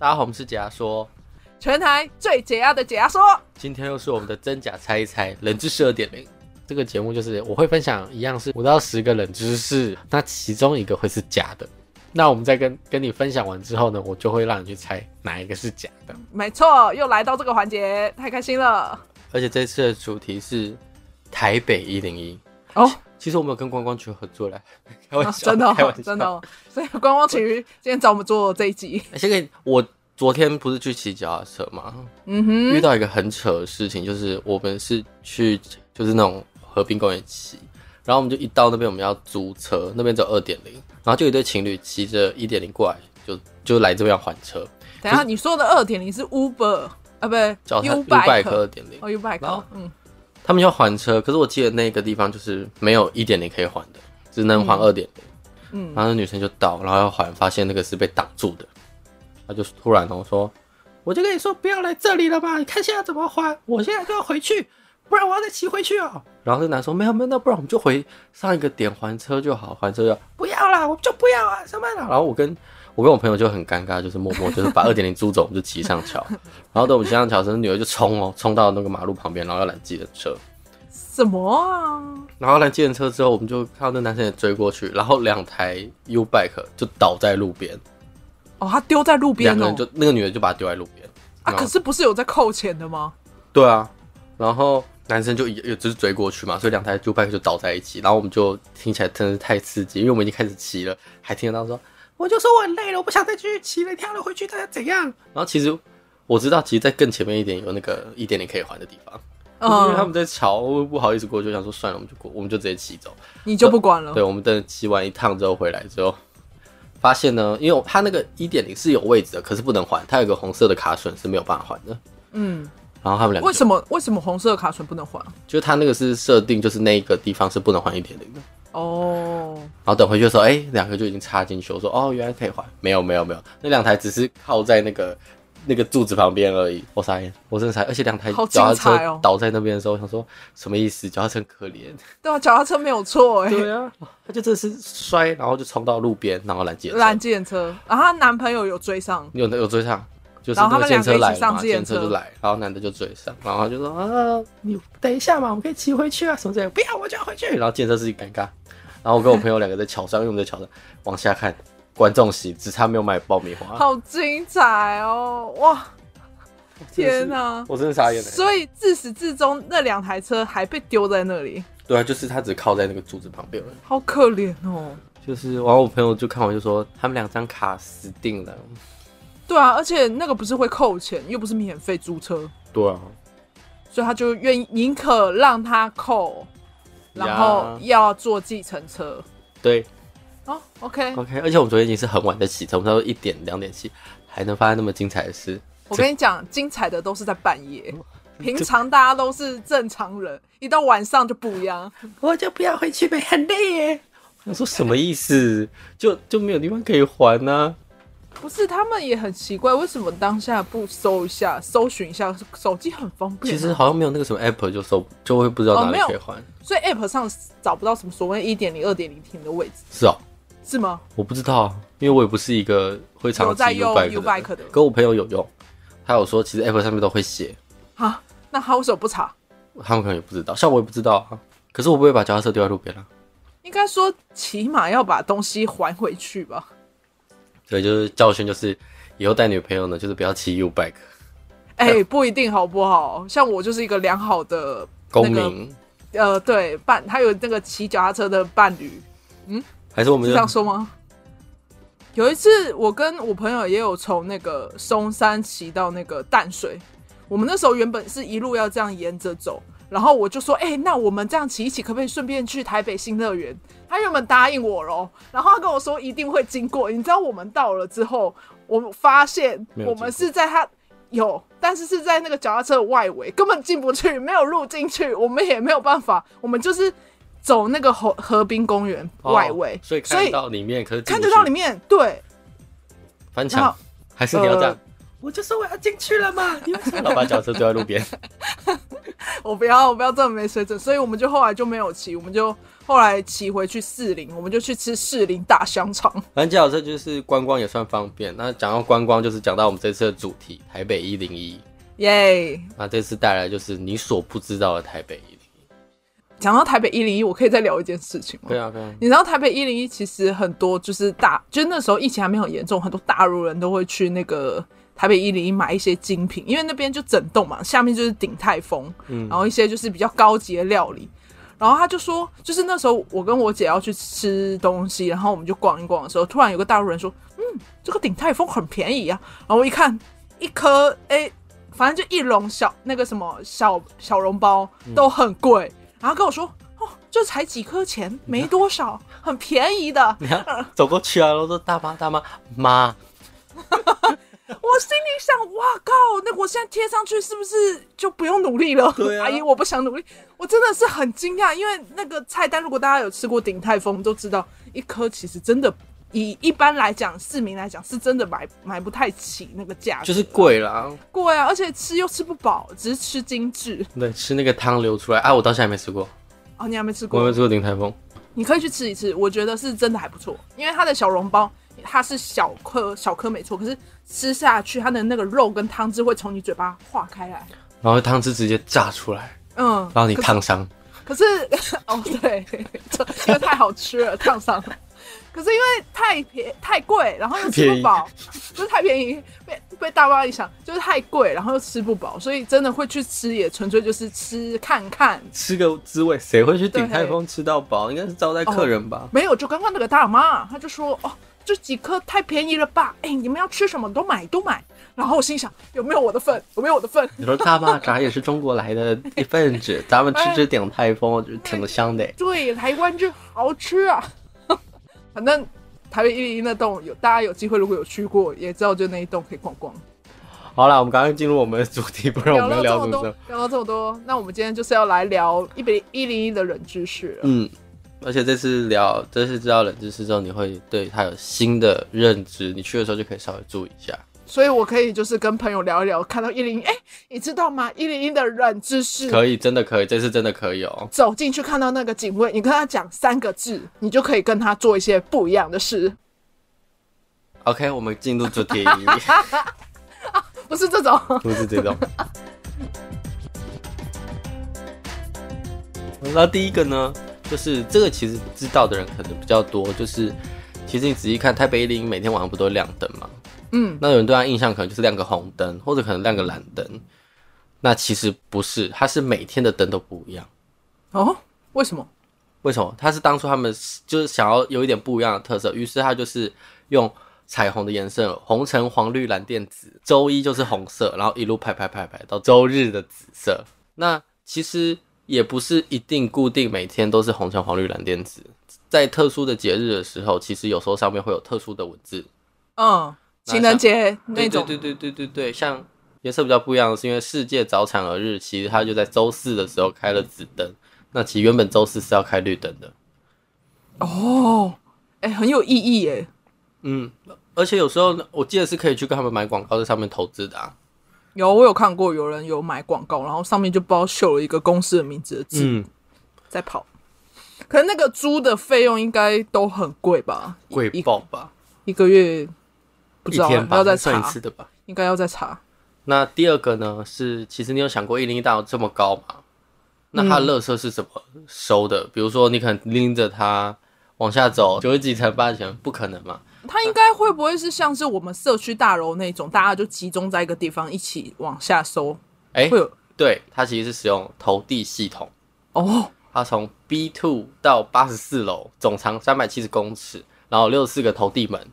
大家好，我们是解压说，全台最解压的解压说。今天又是我们的真假猜一猜，冷知识二点零。这个节目就是我会分享一样是五到十个冷知识，那其中一个会是假的。那我们在跟跟你分享完之后呢，我就会让你去猜哪一个是假的。没错，又来到这个环节，太开心了。而且这次的主题是台北一零一哦。其实我们有跟观光局合作嘞，开玩笑，啊、真的、真的、哦。所以观光局今天找我们做这一集。先给我昨天不是去骑脚踏车吗？嗯哼，遇到一个很扯的事情，就是我们是去就是那种河滨公园骑，然后我们就一到那边我们要租车，那边只有二点零，然后就有一对情侣骑着一点零过来，就就来这边要还车。等下你说的二点零是 Uber 啊，不对，U-Bike 二点零哦，U-Bike，嗯。他们要还车，可是我记得那个地方就是没有一点零可以还的，只能还二点零。嗯，然后那女生就到，然后要还，发现那个是被挡住的。她就突然跟我说：“我就跟你说不要来这里了吧，你看现在怎么还？我现在就要回去，不然我要再骑回去哦。”然后那男说：“没有没有，那不然我们就回上一个点还车就好，还车就不要啦，我们就不要啊，上班了。”然后我跟。我跟我朋友就很尴尬，就是默默就是把二点零租走，我们就骑上桥，然后等我们骑上桥时，女儿就冲哦，冲到那个马路旁边，然后要拦计程车。什么啊？然后拦计程车之后，我们就看到那男生也追过去，然后两台 U bike 就倒在路边。哦，他丢在路边，两个人就那个女的就把他丢在路边啊。可是不是有在扣钱的吗？对啊，然后男生就也就是追过去嘛，所以两台 U bike 就倒在一起，然后我们就听起来真的是太刺激，因为我们已经开始骑了，还听得到说。我就说我很累了，我不想再继续骑了，跳了回去，大家怎样？然后其实我知道，其实，在更前面一点有那个一点点可以还的地方，嗯、因为他们在吵，我不好意思过去，想说算了，我们就过，我们就直接骑走。你就不管了？对，我们等骑完一趟之后回来之后，发现呢，因为他那个一点零是有位置的，可是不能还，它有个红色的卡榫是没有办法还的。嗯，然后他们两个为什么为什么红色的卡存不能还？就是他那个是设定，就是那个地方是不能还一点零的。哦，然后等回去的时候，哎、欸，两个就已经插进去。我说，哦，原来可以还，没有，没有，没有，那两台只是靠在那个那个柱子旁边而已。我傻眼，我真的傻眼，而且两台脚踏车倒在那边的时候，我想说什么意思？脚踏车可怜。对啊，脚踏车没有错，哎，对啊，他就真的是摔，然后就冲到路边，然后拦截拦计程车，然后她男朋友有追上，有有追上，就是那个计程车来嘛，计程车就来，然后男的就追上，然后他就说啊，你等一下嘛，我们可以骑回去啊，什么之类的，不要，我就要回去。然后计程车司机尴尬。然后我跟我朋友两个在桥上，因为我们在桥上往下看，观众席只差没有买爆米花，好精彩哦！哇，天哪，我真的傻眼了。所以自始至终那两台车还被丢在那里。对啊，就是他只靠在那个柱子旁边了。好可怜哦。就是，然后我朋友就看我就说，他们两张卡死定了。对啊，而且那个不是会扣钱，又不是免费租车。对啊，所以他就愿意宁可让他扣。然后要坐计程车，对，哦，OK OK，而且我们昨天已经是很晚的起床，差不多一点两点起，还能发生那么精彩的事。我跟你讲，精彩的都是在半夜，平常大家都是正常人，一到晚上就不一样。我就不要回去呗，很累耶。我说什么意思？就就没有地方可以还呢？不是，他们也很奇怪，为什么当下不搜一下、搜寻一下？手机很方便，啊。其实好像没有那个什么 app 就搜，就会不知道哪里可以换，哦。所以 app 上找不到什么所谓一点零、二点零停的位置。是哦，是吗？我不知道啊，因为我也不是一个会常在用 U-bike 的。跟我朋友有用，他有说其实 app 上面都会写。啊，那他为什么不查？他们可能也不知道，像我也不知道啊。可是我不会把脚踏车丢在路边啊。应该说，起码要把东西还回去吧。对，就是教训，就是以后带女朋友呢，就是不要骑 U bike。哎、欸，不一定好不好？像我就是一个良好的、那个、公民。呃，对，伴他有那个骑脚踏车的伴侣。嗯，还是我们是这样说吗？有一次，我跟我朋友也有从那个松山骑到那个淡水。我们那时候原本是一路要这样沿着走，然后我就说：“哎、欸，那我们这样骑一骑，可不可以顺便去台北新乐园？”他原本答应我喽，然后他跟我说一定会经过。你知道我们到了之后，我发现我们是在他有，但是是在那个脚踏车的外围，根本进不去，没有路进去，我们也没有办法，我们就是走那个河河滨公园外围，哦，所以看得到里面，可是看得到里面，对，翻墙还是你要这样？呃、我就说我要进去了嘛，你为什么 把脚踏车丢在路边？我不要，我不要这么没水准，所以我们就后来就没有骑，我们就后来骑回去士林，我们就去吃士林大香肠。反正讲到这就是观光也算方便。那讲到观光，就是讲到我们这次的主题台北一零一，耶！那这次带来就是你所不知道的台北一零一。讲到台北一零一，我可以再聊一件事情吗？对啊，对啊。你知道台北一零一其实很多就是大，就是那时候疫情还没有严重，很多大陆人都会去那个。台北一零一买一些精品，因为那边就整栋嘛，下面就是鼎泰丰，嗯，然后一些就是比较高级的料理。然后他就说，就是那时候我跟我姐要去吃东西，然后我们就逛一逛的时候，突然有个大陆人说：“嗯，这个鼎泰丰很便宜啊。”然后我一看，一颗哎，反正就一笼小那个什么小小笼包都很贵，嗯、然后跟我说：“哦，这才几颗钱，没多少，很便宜的。”你看，走过去啊，我说：“大妈，大妈，妈。”我心里想，哇靠！那我现在贴上去是不是就不用努力了？对啊，阿姨，我不想努力。我真的是很惊讶，因为那个菜单，如果大家有吃过鼎泰丰，都知道一颗其实真的以一般来讲，市民来讲是真的买买不太起那个价，就是贵啦，贵啊！而且吃又吃不饱，只是吃精致。对，吃那个汤流出来啊！我到现在还没吃过。哦，你还没吃过？我没吃过鼎泰丰。你可以去吃一次，我觉得是真的还不错，因为它的小笼包。它是小颗小颗没错，可是吃下去它的那个肉跟汤汁会从你嘴巴化开来，然后汤汁直接炸出来，嗯，然后你烫伤。可是 哦对，这因为太好吃了烫伤。可是因为太便太贵，然后又吃不饱，不是太便宜，被被大妈一想就是太贵，然后又吃不饱，所以真的会去吃也纯粹就是吃看看，吃个滋味。谁会去鼎泰丰吃到饱？应该是招待客人吧？哦、没有，就刚刚那个大妈，她就说哦。这几颗太便宜了吧？哎，你们要吃什么都买都买。然后我心想，有没有我的份？有没有我的份？你说大妈，咱也是中国来的一份子，咱们吃吃鼎泰丰，我觉得挺香的。对，台湾就好吃啊。反正台北一零一那栋有，大家有机会如果有去过，也知道就那一栋可以逛逛。好了，我们刚刚进入我们的主题，不然我们聊这么多。聊到这么多，那我们今天就是要来聊一百一零一的冷知识了。嗯。而且这次聊，这次知道冷知识之后，你会对他有新的认知。你去的时候就可以稍微注意一下。所以我可以就是跟朋友聊一聊，看到一零一，哎，你知道吗？一零一的冷知识可以，真的可以，这次真的可以哦。走进去看到那个警卫，你跟他讲三个字，你就可以跟他做一些不一样的事。OK，我们进入主题。不是这种，不是这种。那第一个呢？就是这个，其实知道的人可能比较多。就是其实你仔细看，台北一零每天晚上不都亮灯吗？嗯，那有人对他印象可能就是亮个红灯，或者可能亮个蓝灯。那其实不是，它是每天的灯都不一样。哦，为什么？为什么？他是当初他们就是想要有一点不一样的特色，于是他就是用彩虹的颜色，红橙黄绿蓝靛紫。周一就是红色，然后一路排排排排到周日的紫色。那其实。也不是一定固定每天都是红橙黄绿蓝靛紫，在特殊的节日的时候，其实有时候上面会有特殊的文字。嗯，情人节那种。对对对对对对，像颜色比较不一样的是，因为世界早产儿日，其实它就在周四的时候开了紫灯。那其实原本周四是要开绿灯的。哦，哎、欸，很有意义耶。嗯，而且有时候我记得是可以去跟他们买广告，在上面投资的啊。有，我有看过有人有买广告，然后上面就不知道绣了一个公司的名字的字，嗯，在跑。可是那个租的费用应该都很贵吧？贵爆吧？一个月不知道，天要再查一次的吧？应该要再查。那第二个呢？是其实你有想过一零一大楼这么高吗？那它的垃圾是怎么收的？嗯、比如说你可能拎着它往下走九十几层八十几层，不可能嘛？它应该会不会是像是我们社区大楼那种，大家就集中在一个地方一起往下收？哎、欸，会有对，它其实是使用投递系统哦。它从 B two 到八十四楼，总长三百七十公尺，然后六十四个投递门。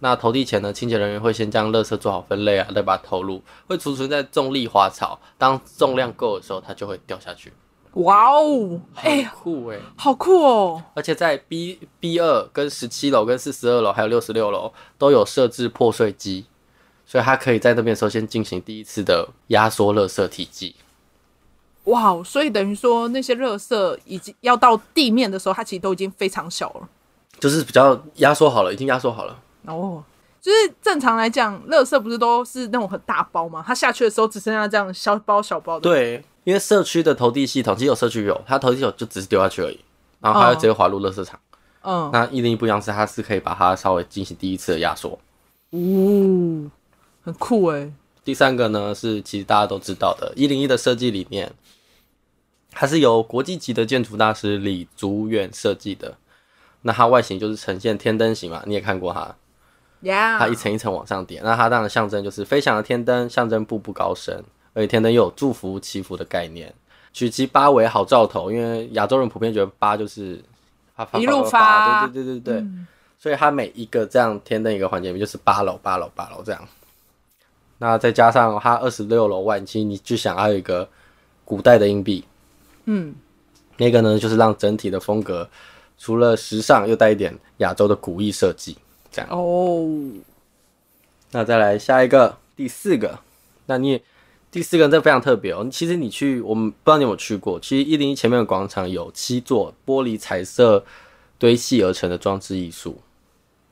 那投递前呢，清洁人员会先将垃圾做好分类啊，再把它投入，会储存在重力花槽。当重量够的时候，它就会掉下去。哇哦，哎，酷哎，好酷哦！而且在 B B 二跟十七楼跟四十二楼还有六十六楼都有设置破碎机，所以它可以在那边首先进行第一次的压缩垃圾体积。哇哦，所以等于说那些垃圾已经要到地面的时候，它其实都已经非常小了，就是比较压缩好了，已经压缩好了。哦，就是正常来讲，垃圾不是都是那种很大包吗？它下去的时候只剩下这样小包小包的。对。因为社区的投递系统，其实有社区有，它投递系统就只是丢下去而已，然后它会直接滑入垃圾场。嗯，那一零一不一样是，它是可以把它稍微进行第一次的压缩。哦，很酷哎。第三个呢是其实大家都知道的，一零一的设计理念，它是由国际级的建筑大师李祖远设计的。那它外形就是呈现天灯形嘛，你也看过它。Yeah. 它一层一层往上叠，那它当然象征就是飞翔的天灯，象征步步高升，而且天灯又有祝福祈福的概念。取其八为好兆头，因为亚洲人普遍觉得八就是发发一路发，对对对对对，嗯、所以它每一个这样天灯一个环节里面就是八楼八楼八楼这样。那再加上它二十六楼外，其实你就想要有一个古代的硬币，嗯，那个呢就是让整体的风格除了时尚又带一点亚洲的古意设计。这样哦，oh. 那再来下一个第四个，那你第四个这非常特别哦。其实你去，我们不知道你有没有去过。其实一零一前面的广场有七座玻璃彩色堆砌而成的装置艺术，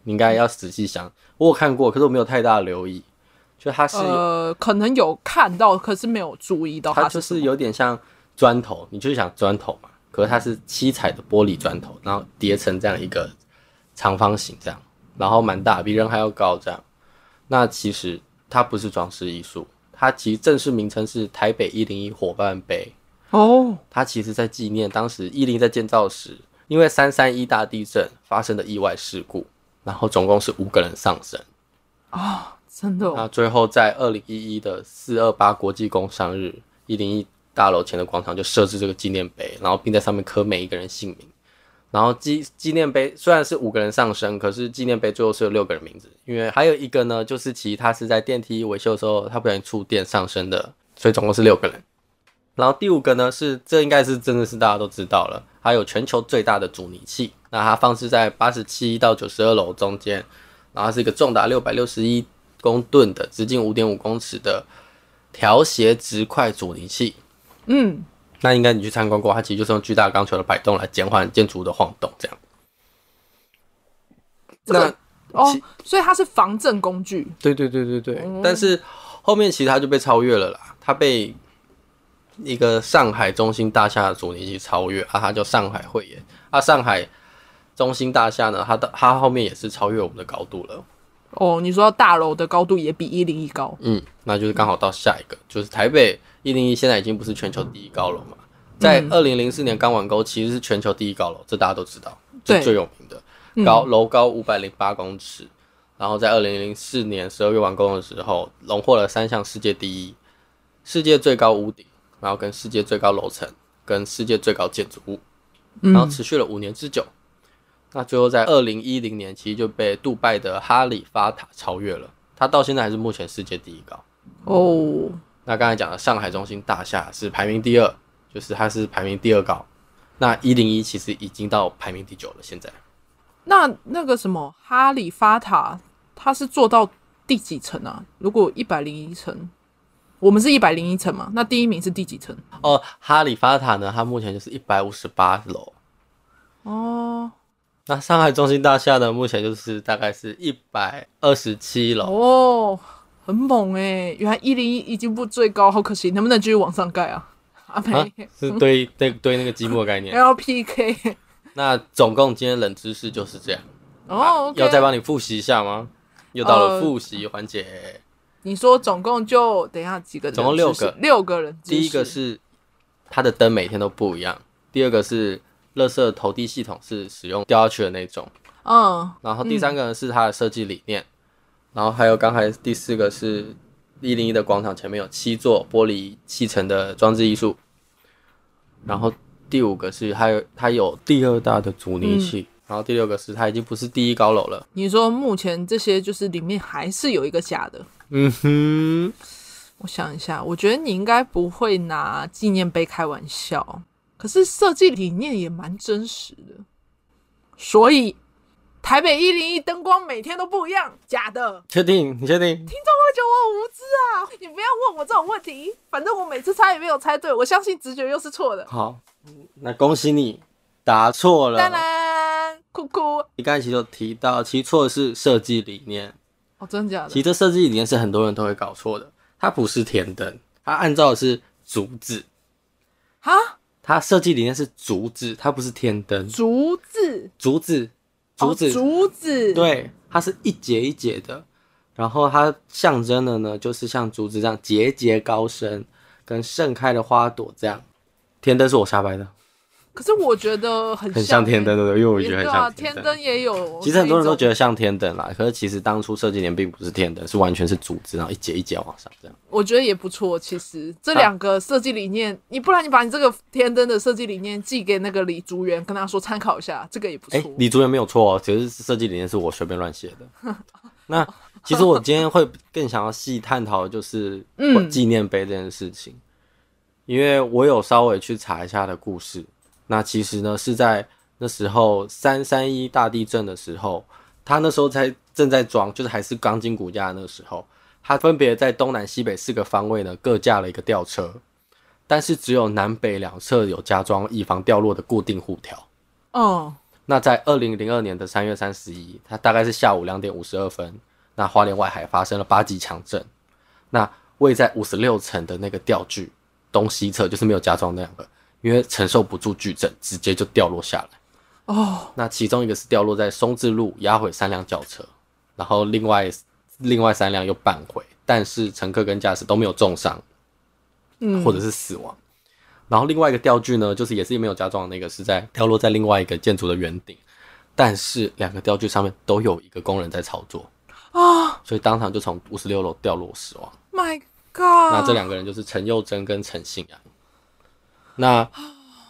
你应该要仔细想。我有看过，可是我没有太大的留意。就它是呃，可能有看到，可是没有注意到它。它就是有点像砖头，你就是想砖头嘛，可是它是七彩的玻璃砖头，然后叠成这样一个长方形这样。然后蛮大，比人还要高，这样。那其实它不是装饰艺术，它其实正式名称是台北一零一伙伴碑。哦，它其实在纪念当时一零在建造时，因为三三一大地震发生的意外事故，然后总共是五个人丧生。啊、哦，真的、哦。那最后在二零一一的四二八国际工商日，一零一大楼前的广场就设置这个纪念碑，然后并在上面刻每一个人姓名。然后纪纪念碑虽然是五个人上升，可是纪念碑最后是有六个人名字，因为还有一个呢，就是其他是在电梯维修的时候，他不小心触电上升的，所以总共是六个人。然后第五个呢，是这应该是真的是大家都知道了，还有全球最大的阻尼器，那它放置在八十七到九十二楼中间，然后是一个重达六百六十一公吨的直径五点五公尺的调斜直块阻尼器。嗯。那应该你去参观过，它其实就是用巨大钢球的摆动来减缓建筑物的晃动，这样。这个哦，所以它是防震工具。对对对对对。嗯、但是后面其实它就被超越了啦，它被一个上海中心大厦的阻尼器超越啊，它叫上海汇演啊。上海中心大厦呢，它的它后面也是超越我们的高度了。哦，你说大楼的高度也比一零一高？嗯，那就是刚好到下一个，嗯、就是台北。一零一现在已经不是全球第一高楼嘛，在二零零四年刚完工，其实是全球第一高楼，这大家都知道，是最有名的高楼高五百零八公尺，然后在二零零四年十二月完工的时候，荣获了三项世界第一：世界最高屋顶，然后跟世界最高楼层，跟世界最高建筑物，然后持续了五年之久。那最后在二零一零年，其实就被杜拜的哈利法塔超越了，它到现在还是目前世界第一高哦。那刚才讲的上海中心大厦是排名第二，就是它是排名第二高。那一零一其实已经到排名第九了。现在，那那个什么哈利法塔，它是做到第几层啊？如果一百零一层，我们是一百零一层嘛？那第一名是第几层？哦，哈利法塔呢？它目前就是一百五十八楼。哦，那上海中心大厦呢？目前就是大概是一百二十七楼。哦。很猛哎、欸！原来一零一已经不最高，好可惜，能不能继续往上盖啊？阿培、啊、是堆堆堆那个积木的概念。LPK。那总共今天冷知识就是这样哦。要再帮你复习一下吗？又到了复习环节。你说总共就等一下几个人？总共六个，六个人。第一个是它的灯每天都不一样。第二个是垃圾投递系统是使用掉下去的那种。嗯。然后第三个呢是它的设计理念。嗯然后还有刚才第四个是一零一的广场前面有七座玻璃砌成的装置艺术，然后第五个是它有它有第二大的阻尼器，嗯、然后第六个是它已经不是第一高楼了。你说目前这些就是里面还是有一个假的？嗯哼，我想一下，我觉得你应该不会拿纪念碑开玩笑，可是设计理念也蛮真实的，所以。台北一零一灯光每天都不一样，假的？确定？你确定？听众会觉得我很无知啊！你不要问我这种问题，反正我每次猜也没有猜对，我相信直觉又是错的。好，那恭喜你答错了。当然，酷酷。你刚才其实有提到，其实错的是设计理念。哦，真的假的？其实这设计理念是很多人都会搞错的，它不是天灯，它按照的是竹子。哈，它设计理念是竹子，它不是天灯。竹子，竹子，竹子，哦、竹子，对，它是一节一节的，然后它象征的呢，就是像竹子这样节节高升，跟盛开的花朵这样。天灯是我瞎掰的。可是我觉得很很像天灯，对不对？因为我觉得很像天灯。也有，其实很多人都觉得像天灯啦。可是其实当初设计年并不是天灯，是完全是组织，然后一节一节往上这样。我觉得也不错。其实这两个设计理念，啊、你不然你把你这个天灯的设计理念寄给那个李竹园，跟他说参考一下，这个也不错。哎、欸，李竹园没有错哦，其实设计理念是我随便乱写的。那其实我今天会更想要细探讨的就是纪念碑这件事情，嗯、因为我有稍微去查一下的故事。那其实呢，是在那时候三三一大地震的时候，他那时候才正在装，就是还是钢筋骨架的那个时候，他分别在东南西北四个方位呢各架了一个吊车，但是只有南北两侧有加装以防掉落的固定护条。哦，那在二零零二年的三月三十一，它大概是下午两点五十二分，那花莲外海发生了八级强震，那位在五十六层的那个吊具东西侧就是没有加装那两个。因为承受不住巨震，直接就掉落下来。哦，oh. 那其中一个是掉落在松智路，压毁三辆轿车，然后另外另外三辆又半毁，但是乘客跟驾驶都没有重伤，嗯，或者是死亡。然后另外一个吊具呢，就是也是没有加装的那个，是在掉落在另外一个建筑的圆顶，但是两个吊具上面都有一个工人在操作啊，oh. 所以当场就从五十六楼掉落死亡。My God！那这两个人就是陈佑珍跟陈信阳。那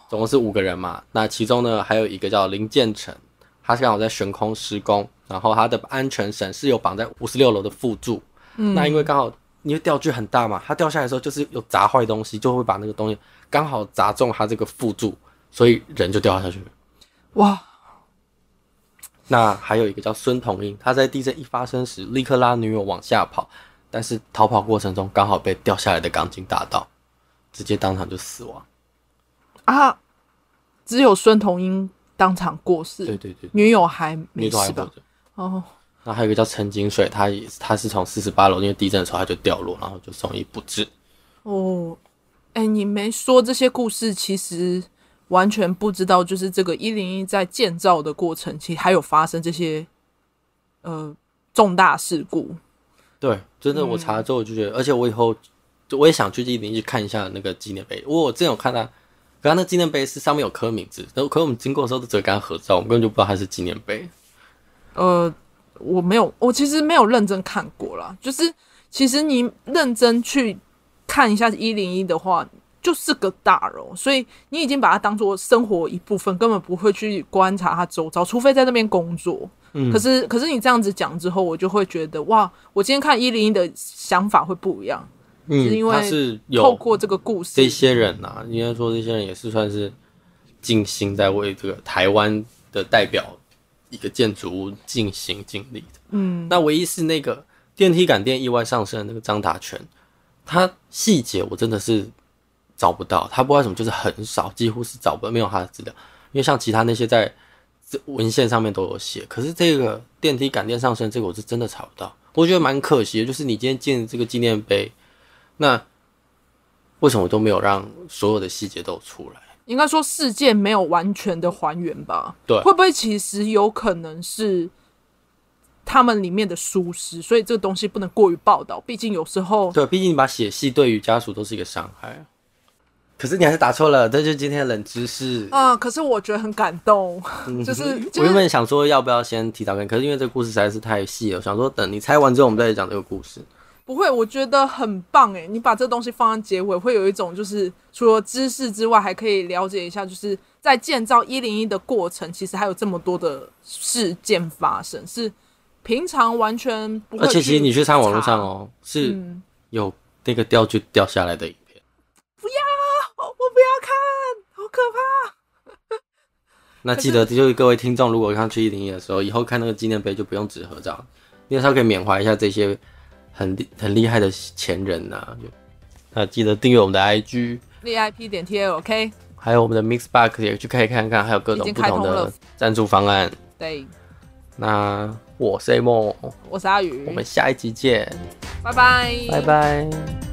总共是五个人嘛，那其中呢还有一个叫林建成，他是刚好在悬空施工，然后他的安全绳是有绑在五十六楼的副柱，嗯，那因为刚好因为吊具很大嘛，它掉下来的时候就是有砸坏东西，就会把那个东西刚好砸中他这个副柱，所以人就掉下去了。哇！那还有一个叫孙同英，他在地震一发生时立刻拉女友往下跑，但是逃跑过程中刚好被掉下来的钢筋打到，直接当场就死亡。啊！只有孙同英当场过世，对对对，女友还没死吧？哦，那还有一个叫陈金水，他也是，他是从四十八楼，因为地震的时候他就掉落，然后就送医不治。哦，哎、欸，你没说这些故事，其实完全不知道，就是这个一零一在建造的过程，其实还有发生这些呃重大事故。对，真的，我查了之后我就觉得，嗯、而且我以后我也想去一零一去看一下那个纪念碑。我我之前有看到。刚刚那纪念碑是上面有刻名字，可是我们经过的时候都只会跟他合照，我们根本就不知道他是纪念碑。呃，我没有，我其实没有认真看过啦。就是其实你认真去看一下一零一的话，就是个大楼，所以你已经把它当做生活一部分，根本不会去观察它周遭，除非在那边工作。嗯，可是可是你这样子讲之后，我就会觉得哇，我今天看一零一的想法会不一样。嗯，是因为他是透过这个故事，这些人呐、啊，应该说这些人也是算是尽心在为这个台湾的代表一个建筑物尽心尽力的。嗯，那唯一是那个电梯感电意外上升的那个张达全，他细节我真的是找不到，他不知道为什么就是很少，几乎是找不到，没有他的资料。因为像其他那些在文献上面都有写，可是这个电梯感电上升这个我是真的查不到，我觉得蛮可惜的。就是你今天建这个纪念碑。那为什么都没有让所有的细节都出来？应该说事件没有完全的还原吧？对，会不会其实有可能是他们里面的疏失，所以这个东西不能过于报道。毕竟有时候，对，毕竟你把写戏对于家属都是一个伤害。可是你还是打错了，这就是今天的冷知识啊！可是我觉得很感动，就是、就是、我原本想说要不要先提早看，可是因为这个故事实在是太细了，我想说等你猜完之后，我们再讲这个故事。不会，我觉得很棒诶。你把这东西放在结尾，会有一种就是除了知识之外，还可以了解一下，就是在建造一零一的过程，其实还有这么多的事件发生，是平常完全不会。而且其实你去看网络上哦，是有那个吊具掉下来的影片。不要，我不要看，好可怕。那记得就是各位听众，如果看去一零一的时候，以后看那个纪念碑就不用纸合照，因为它可以缅怀一下这些。很厉很厉害的前人呐、那记得订阅我们的 IG VIP 点 TLK，还有我们的 Mixbox 也去可以看看，还有各种不同的赞助方案。对，那我是 A 梦，我是阿宇，我们下一集见，拜拜，拜拜。